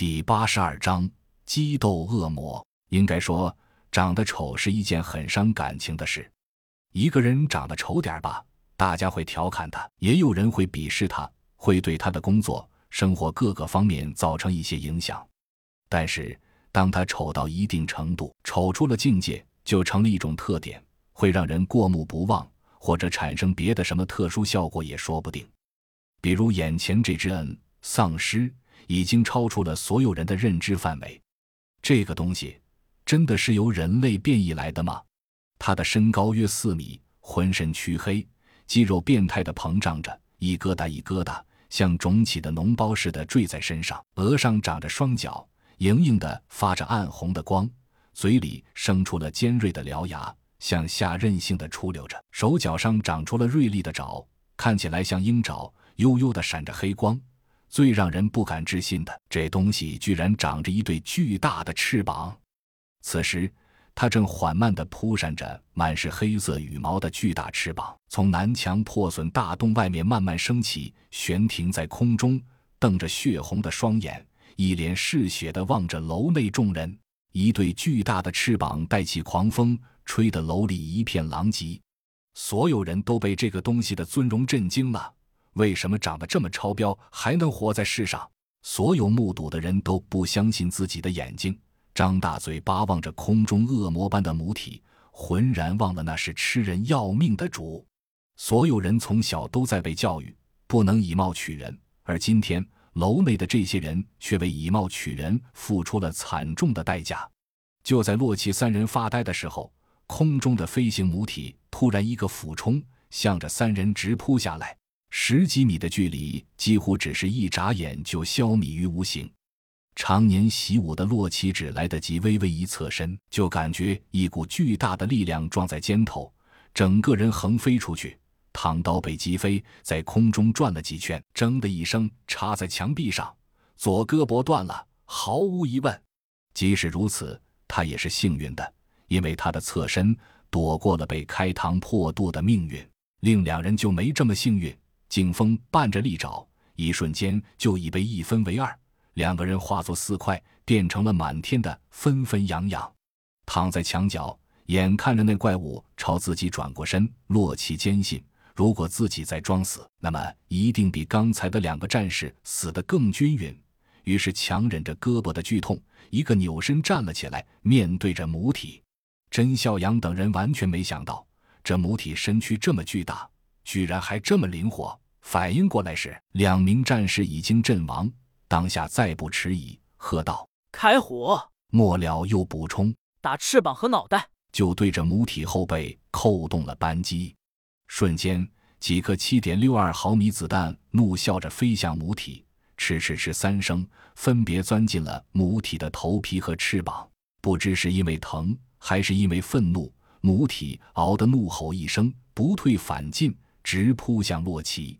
第八十二章激斗恶魔。应该说，长得丑是一件很伤感情的事。一个人长得丑点吧，大家会调侃他，也有人会鄙视他，会对他的工作、生活各个方面造成一些影响。但是，当他丑到一定程度，丑出了境界，就成了一种特点，会让人过目不忘，或者产生别的什么特殊效果也说不定。比如眼前这只 N 丧尸，已经超出了所有人的认知范围。这个东西真的是由人类变异来的吗？它的身高约四米，浑身黢黑，肌肉变态的膨胀着，一疙瘩一疙瘩，像肿起的脓包似的坠在身上。额上长着双角，莹莹的发着暗红的光，嘴里生出了尖锐的獠牙，向下任性的出溜着。手脚上长出了锐利的爪，看起来像鹰爪。悠悠的闪着黑光，最让人不敢置信的，这东西居然长着一对巨大的翅膀。此时，它正缓慢地扑扇着满是黑色羽毛的巨大翅膀，从南墙破损大洞外面慢慢升起，悬停在空中，瞪着血红的双眼，一脸嗜血地望着楼内众人。一对巨大的翅膀带起狂风，吹得楼里一片狼藉。所有人都被这个东西的尊容震惊了。为什么长得这么超标还能活在世上？所有目睹的人都不相信自己的眼睛，张大嘴巴望着空中恶魔般的母体，浑然忘了那是吃人要命的主。所有人从小都在被教育不能以貌取人，而今天楼内的这些人却为以貌取人付出了惨重的代价。就在洛奇三人发呆的时候，空中的飞行母体突然一个俯冲，向着三人直扑下来。十几米的距离，几乎只是一眨眼就消弭于无形。常年习武的洛奇只来得及微微一侧身，就感觉一股巨大的力量撞在肩头，整个人横飞出去，唐刀被击飞，在空中转了几圈，铮的一声插在墙壁上，左胳膊断了。毫无疑问，即使如此，他也是幸运的，因为他的侧身躲过了被开膛破肚的命运。另两人就没这么幸运。劲风伴着利爪，一瞬间就已被一分为二，两个人化作四块，变成了满天的纷纷扬扬，躺在墙角，眼看着那怪物朝自己转过身。洛奇坚信，如果自己再装死，那么一定比刚才的两个战士死得更均匀。于是强忍着胳膊的剧痛，一个扭身站了起来，面对着母体。甄孝阳等人完全没想到，这母体身躯这么巨大。居然还这么灵活！反应过来时，两名战士已经阵亡。当下再不迟疑，喝道：“开火！”末了又补充：“打翅膀和脑袋！”就对着母体后背扣动了扳机。瞬间，几颗七点六二毫米子弹怒笑着飞向母体，哧哧哧三声，分别钻进了母体的头皮和翅膀。不知是因为疼，还是因为愤怒，母体嗷的怒吼一声，不退反进。直扑向洛奇，